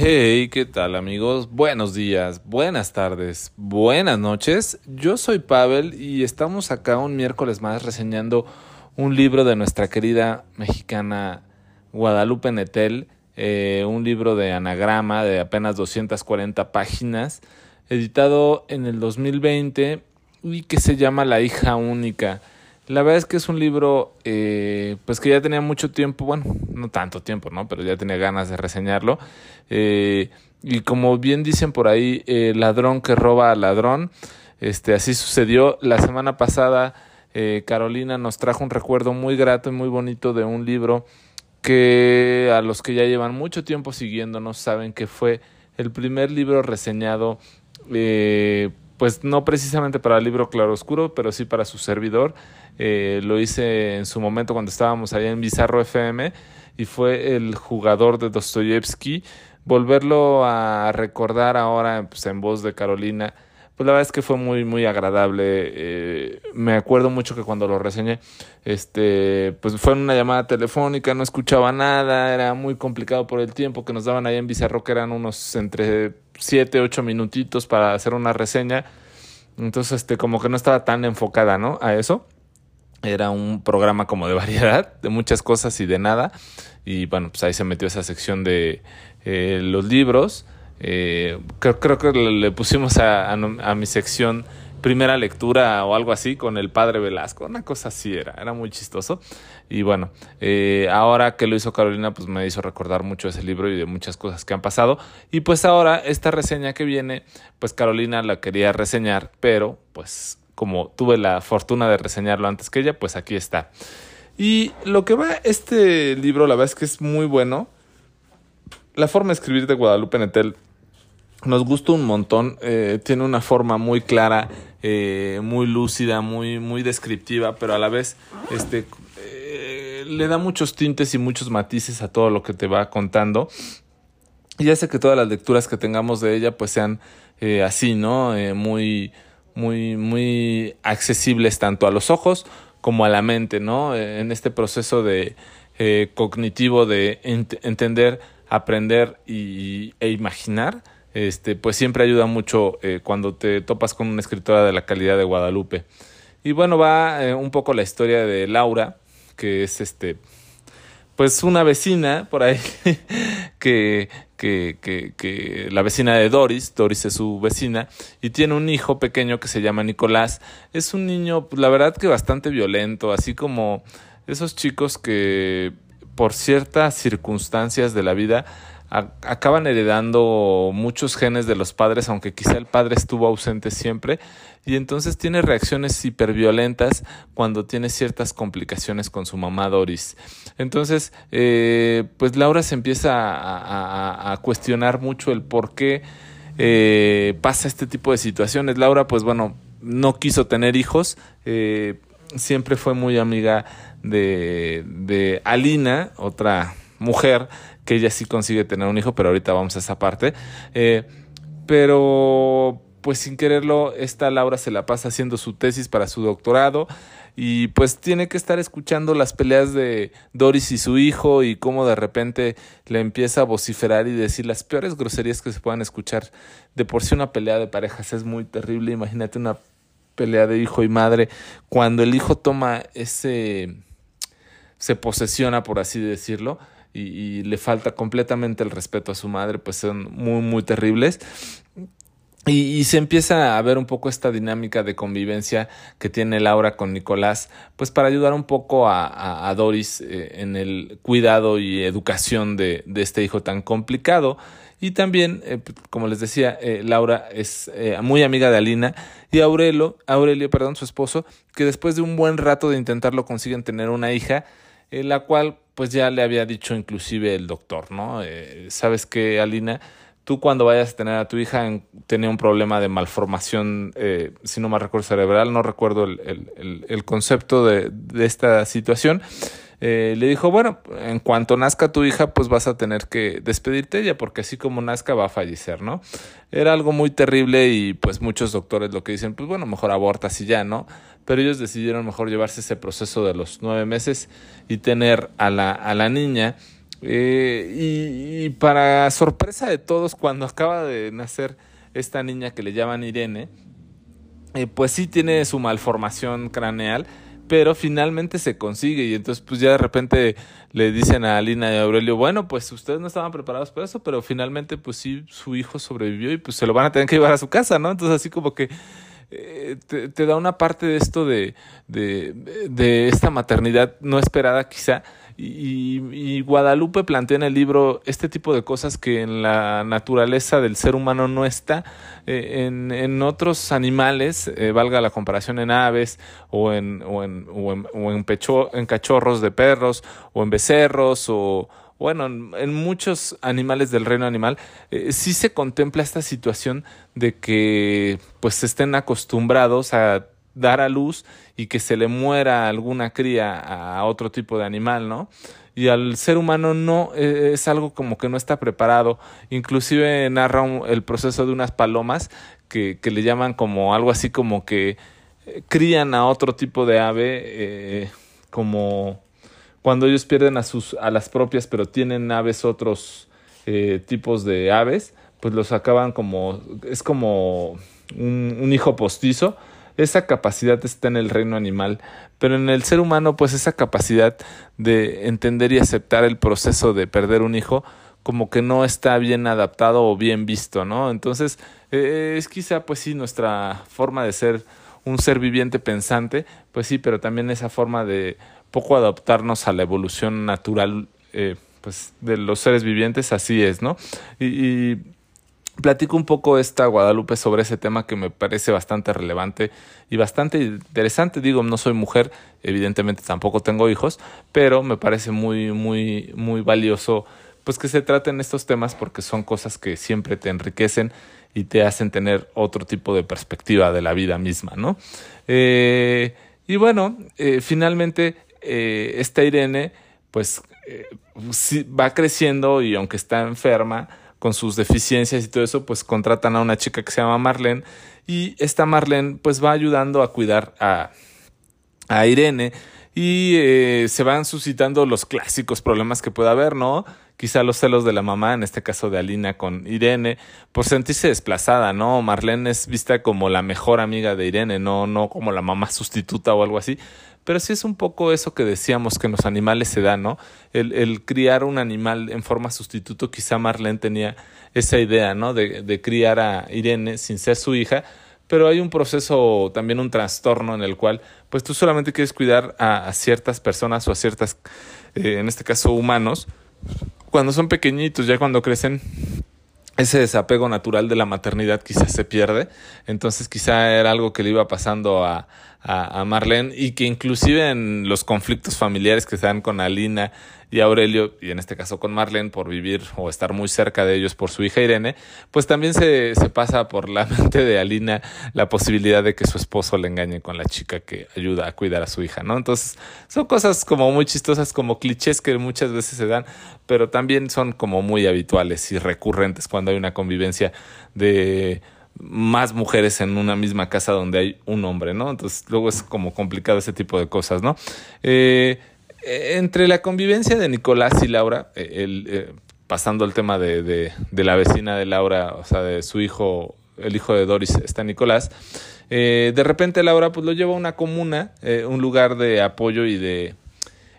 Hey, ¿qué tal amigos? Buenos días, buenas tardes, buenas noches. Yo soy Pavel y estamos acá un miércoles más reseñando un libro de nuestra querida mexicana Guadalupe Netel, eh, un libro de anagrama de apenas 240 páginas, editado en el 2020 y que se llama La hija única. La verdad es que es un libro, eh, pues que ya tenía mucho tiempo, bueno, no tanto tiempo, ¿no? Pero ya tenía ganas de reseñarlo. Eh, y como bien dicen por ahí, eh, ladrón que roba al ladrón. Este, así sucedió. La semana pasada, Carolina nos trajo un recuerdo muy grato y muy bonito de un libro que a los que ya llevan mucho tiempo siguiéndonos saben que fue el primer libro reseñado pues no precisamente para el libro Claroscuro, pero sí para su servidor. Eh, lo hice en su momento cuando estábamos allá en Bizarro FM y fue el jugador de Dostoyevsky. Volverlo a recordar ahora pues, en voz de Carolina, pues la verdad es que fue muy, muy agradable. Eh, me acuerdo mucho que cuando lo reseñé, este, pues fue en una llamada telefónica, no escuchaba nada, era muy complicado por el tiempo que nos daban allá en Bizarro, que eran unos entre 7, 8 minutitos para hacer una reseña. Entonces, este, como que no estaba tan enfocada, ¿no? A eso. Era un programa como de variedad, de muchas cosas y de nada. Y bueno, pues ahí se metió esa sección de eh, los libros. Eh, creo, creo, que le, pusimos a, a mi sección primera lectura o algo así con el padre Velasco, una cosa así era, era muy chistoso. Y bueno, eh, ahora que lo hizo Carolina, pues me hizo recordar mucho ese libro y de muchas cosas que han pasado. Y pues ahora esta reseña que viene, pues Carolina la quería reseñar, pero pues como tuve la fortuna de reseñarlo antes que ella, pues aquí está. Y lo que va este libro, la verdad es que es muy bueno. La forma de escribir de Guadalupe Netel nos gusta un montón, eh, tiene una forma muy clara, eh, muy lúcida, muy, muy descriptiva, pero a la vez este, eh, le da muchos tintes y muchos matices a todo lo que te va contando. Y hace que todas las lecturas que tengamos de ella pues sean así, ¿no? muy, muy, muy accesibles tanto a los ojos como a la mente, ¿no? en este proceso de cognitivo de entender, aprender y, e imaginar este, pues siempre ayuda mucho eh, cuando te topas con una escritora de la calidad de Guadalupe. Y bueno, va eh, un poco la historia de Laura, que es este, pues una vecina por ahí, que, que, que, que, la vecina de Doris, Doris es su vecina, y tiene un hijo pequeño que se llama Nicolás. Es un niño, pues, la verdad que bastante violento, así como esos chicos que por ciertas circunstancias de la vida acaban heredando muchos genes de los padres, aunque quizá el padre estuvo ausente siempre, y entonces tiene reacciones hiperviolentas cuando tiene ciertas complicaciones con su mamá Doris. Entonces, eh, pues Laura se empieza a, cuestionar mucho el por qué eh, pasa este tipo de situaciones. Laura, pues bueno, no quiso tener hijos, eh, siempre fue muy amiga de, de Alina, otra mujer que ella sí consigue tener un hijo, pero ahorita vamos a esa parte. Eh, pero pues sin quererlo, esta Laura se la pasa haciendo su tesis para su doctorado y pues tiene que estar escuchando las peleas de Doris y su hijo y cómo de repente le empieza a vociferar y decir las peores groserías que se puedan escuchar. De por sí una pelea de parejas es muy terrible, imagínate una pelea de hijo y madre cuando el hijo toma ese se posesiona por así decirlo y, le falta completamente el respeto a su madre, pues son muy, muy terribles. Y, se empieza a ver un poco esta dinámica de convivencia que tiene Laura con Nicolás, pues para ayudar un poco a, Doris eh, en el cuidado y educación de, este hijo tan complicado. Y también, eh, como les decía, eh, Laura es muy amiga de Alina y Aurelio, Aurelio, perdón, su esposo, que después de un buen rato de intentarlo consiguen tener una hija, la cual pues ya le había dicho inclusive el doctor, ¿no? Eh, Sabes que, Alina, tú cuando vayas a tener a tu hija tenía un problema de malformación, eh, si no me recuerdo cerebral, no recuerdo el, concepto de, esta situación. Eh, le dijo, bueno, en cuanto nazca tu hija, pues vas a tener que despedirte de ella, porque así como nazca va a fallecer, ¿no? Era algo muy terrible y pues muchos doctores lo que dicen, pues bueno, mejor abortas y ya, ¿no? Pero ellos decidieron mejor llevarse ese proceso de los nueve meses y tener a la, a la niña Eh, y, para sorpresa de todos, cuando acaba de nacer esta niña que le llaman Irene, eh, pues sí tiene su malformación craneal, pero finalmente se consigue y entonces pues ya de repente le dicen a Alina y a Aurelio, bueno, pues ustedes no estaban preparados para eso, pero finalmente pues sí, su hijo sobrevivió y pues se lo van a tener que llevar a su casa, ¿no? Entonces así como que eh, te, da una parte de esto de, de, de esta maternidad no esperada quizá, y, Guadalupe plantea en el libro este tipo de cosas que en la naturaleza del ser humano no está. Eh, en, en, otros animales, eh, valga la comparación en aves o en, o en, o en, o en, pecho, en cachorros de perros o en becerros o, bueno, en, muchos animales del reino animal, eh, sí se contempla esta situación de que pues estén acostumbrados a dar a luz y que se le muera alguna cría a otro tipo de animal, ¿no? Y al ser humano no e, es algo como que no está preparado. Inclusive narra el proceso de unas palomas que, que, le llaman como algo así como que eh, crían a otro tipo de ave, eh, como cuando ellos pierden a sus a las propias, pero tienen aves otros eh, tipos de aves, pues los acaban como es como un, un hijo postizo esa capacidad está en el reino animal, pero en el ser humano, pues esa capacidad de entender y aceptar el proceso de perder un hijo, como que no está bien adaptado o bien visto, ¿no? Entonces, eh, es quizá, pues sí, nuestra forma de ser un ser viviente pensante, pues sí, pero también esa forma de poco adaptarnos a la evolución natural, eh, pues, de los seres vivientes, así es, ¿no? y platico un poco esta Guadalupe sobre ese tema que me parece bastante relevante y bastante interesante. Digo, no soy mujer, evidentemente tampoco tengo hijos, pero me parece muy, muy, muy valioso pues que se traten estos temas porque son cosas que siempre te enriquecen y te hacen tener otro tipo de perspectiva de la vida misma, ¿no? Eh, y bueno, eh, finalmente eh, esta Irene pues va creciendo y aunque está enferma, con sus deficiencias y todo eso, pues contratan a una chica que se llama Marlene y esta Marlene pues va ayudando a cuidar a, a Irene y eh, se van suscitando los clásicos problemas que pueda haber, ¿no? Quizá los celos de la mamá, en este caso de Alina con Irene, por sentirse desplazada, ¿no? Marlene es vista como la mejor amiga de Irene, no, no como la mamá sustituta o algo así pero sí es un poco eso que decíamos que en los animales se da, ¿no? El, el criar un animal en forma sustituto, quizá Marlene tenía esa idea, ¿no? De, de criar a Irene sin ser su hija, pero hay un proceso, también un trastorno en el cual, pues tú solamente quieres cuidar a, ciertas personas o a ciertas, eh, en este caso humanos, cuando son pequeñitos, ya cuando crecen, ese desapego natural de la maternidad quizás se pierde, entonces quizá era algo que le iba pasando a, a, Marlene y que inclusive en los conflictos familiares que se dan con Alina y Aurelio, y en este caso con Marlene, por vivir o estar muy cerca de ellos por su hija Irene, pues también se, se pasa por la mente de Alina la posibilidad de que su esposo le engañe con la chica que ayuda a cuidar a su hija, ¿no? Entonces, son cosas como muy chistosas, como clichés que muchas veces se dan, pero también son como muy habituales y recurrentes cuando hay una convivencia de más mujeres en una misma casa donde hay un hombre, ¿no? Entonces luego es como complicado ese tipo de cosas, ¿no? Eh, entre la convivencia de Nicolás y Laura, eh, el, eh, pasando al tema de, de, de, la vecina de Laura, o sea, de su hijo, el hijo de Doris, está Nicolás, de repente Laura pues lo lleva a una comuna, un lugar de apoyo y de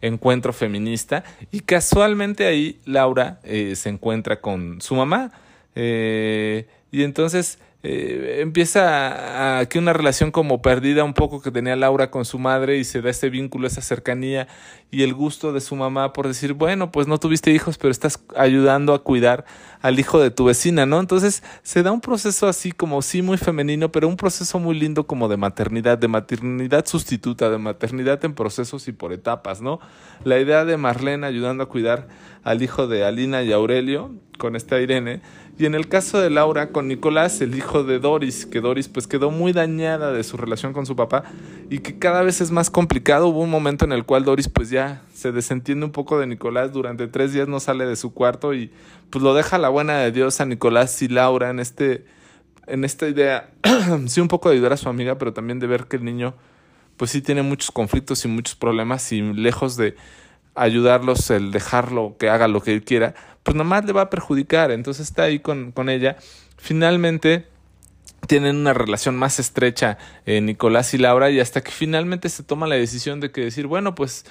encuentro feminista, y casualmente ahí Laura se encuentra con su mamá, y entonces eh, empieza aquí una relación como perdida un poco que tenía Laura con su madre y se da ese vínculo, esa cercanía y el gusto de su mamá por decir, bueno, pues no tuviste hijos, pero estás ayudando a cuidar al hijo de tu vecina, ¿no? Entonces se da un proceso así como sí muy femenino, pero un proceso muy lindo como de maternidad, de maternidad sustituta, de maternidad en procesos y por etapas, ¿no? La idea de Marlene ayudando a cuidar al hijo de Alina y Aurelio con esta Irene y en el caso de Laura con Nicolás, el hijo de Doris, que Doris pues quedó muy dañada de su relación con su papá y que cada vez es más complicado. Hubo un momento en el cual Doris pues ya se desentiende un poco de Nicolás, durante tres días no sale de su cuarto y pues lo deja la buena de Dios a Nicolás y Laura en este en esta idea, sí un poco de ayudar a su amiga, pero también de ver que el niño pues sí tiene muchos conflictos y muchos problemas y lejos de ayudarlos, el dejarlo que haga lo que él quiera, pues nada más le va a perjudicar. Entonces está ahí con, con ella. Finalmente tienen una relación más estrecha eh, Nicolás y Laura y hasta que finalmente se toma la decisión de que decir, bueno, pues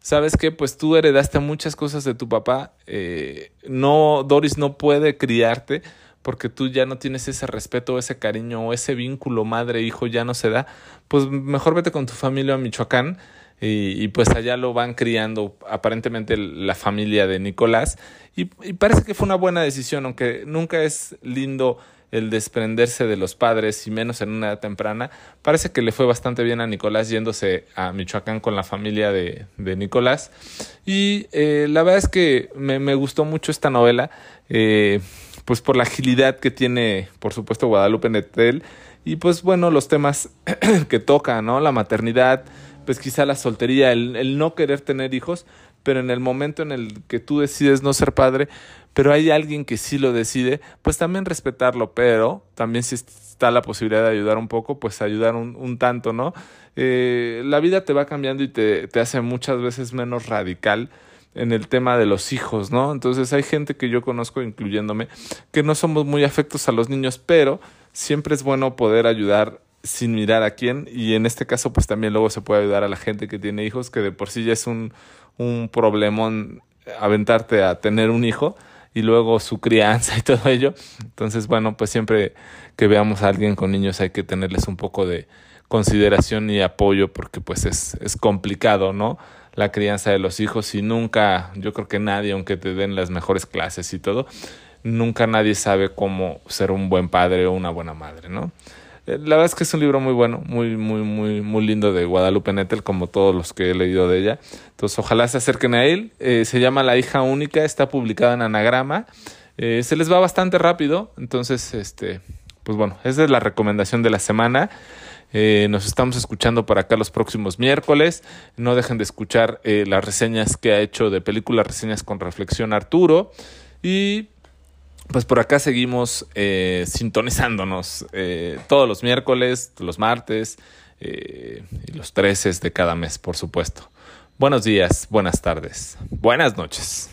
sabes que pues tú heredaste muchas cosas de tu papá, eh, no, Doris no puede criarte porque tú ya no tienes ese respeto, ese cariño o ese vínculo madre-hijo ya no se da, pues mejor vete con tu familia a Michoacán y, pues allá lo van criando aparentemente la familia de Nicolás y, y parece que fue una buena decisión, aunque nunca es lindo el desprenderse de los padres y menos en una edad temprana. Parece que le fue bastante bien a Nicolás yéndose a Michoacán con la familia de, de Nicolás. Y eh, la verdad es que me, me, gustó mucho esta novela, eh, pues por la agilidad que tiene, por supuesto, Guadalupe Netel. Y pues bueno, los temas que toca, ¿no? La maternidad, pues quizá la soltería, el, no querer tener hijos, pero en el momento en el que tú decides no ser padre, pero hay alguien que sí lo decide, pues también respetarlo, pero también si está la posibilidad de ayudar un poco, pues ayudar un, un tanto, ¿no? Eh, la vida te va cambiando y te, te hace muchas veces menos radical en el tema de los hijos, ¿no? Entonces hay gente que yo conozco, incluyéndome, que no somos muy afectos a los niños, pero siempre es bueno poder ayudar sin mirar a quién y en este caso pues también luego se puede ayudar a la gente que tiene hijos que de por sí ya es un, un problemón aventarte a tener un hijo y luego su crianza y todo ello. Entonces, bueno, pues siempre que veamos a alguien con niños hay que tenerles un poco de consideración y apoyo porque pues es, es complicado, ¿no? La crianza de los hijos y nunca, yo creo que nadie, aunque te den las mejores clases y todo, nunca nadie sabe cómo ser un buen padre o una buena madre, ¿no? Eh, la verdad es que es un libro muy bueno, muy, muy, muy, muy lindo de Guadalupe Nettel, como todos los que he leído de ella. Entonces, ojalá se acerquen a él. Eh, se llama La hija única, está publicada en anagrama. Eh, se les va bastante rápido, entonces, este, pues bueno, esa es la recomendación de la semana. nos estamos escuchando por acá los próximos miércoles. No dejen de escuchar las reseñas que ha hecho de películas, reseñas con reflexión Arturo. Y pues por acá seguimos eh, sintonizándonos eh, todos los miércoles, los martes eh, y los 13 de cada mes, por supuesto. Buenos días, buenas tardes, buenas noches.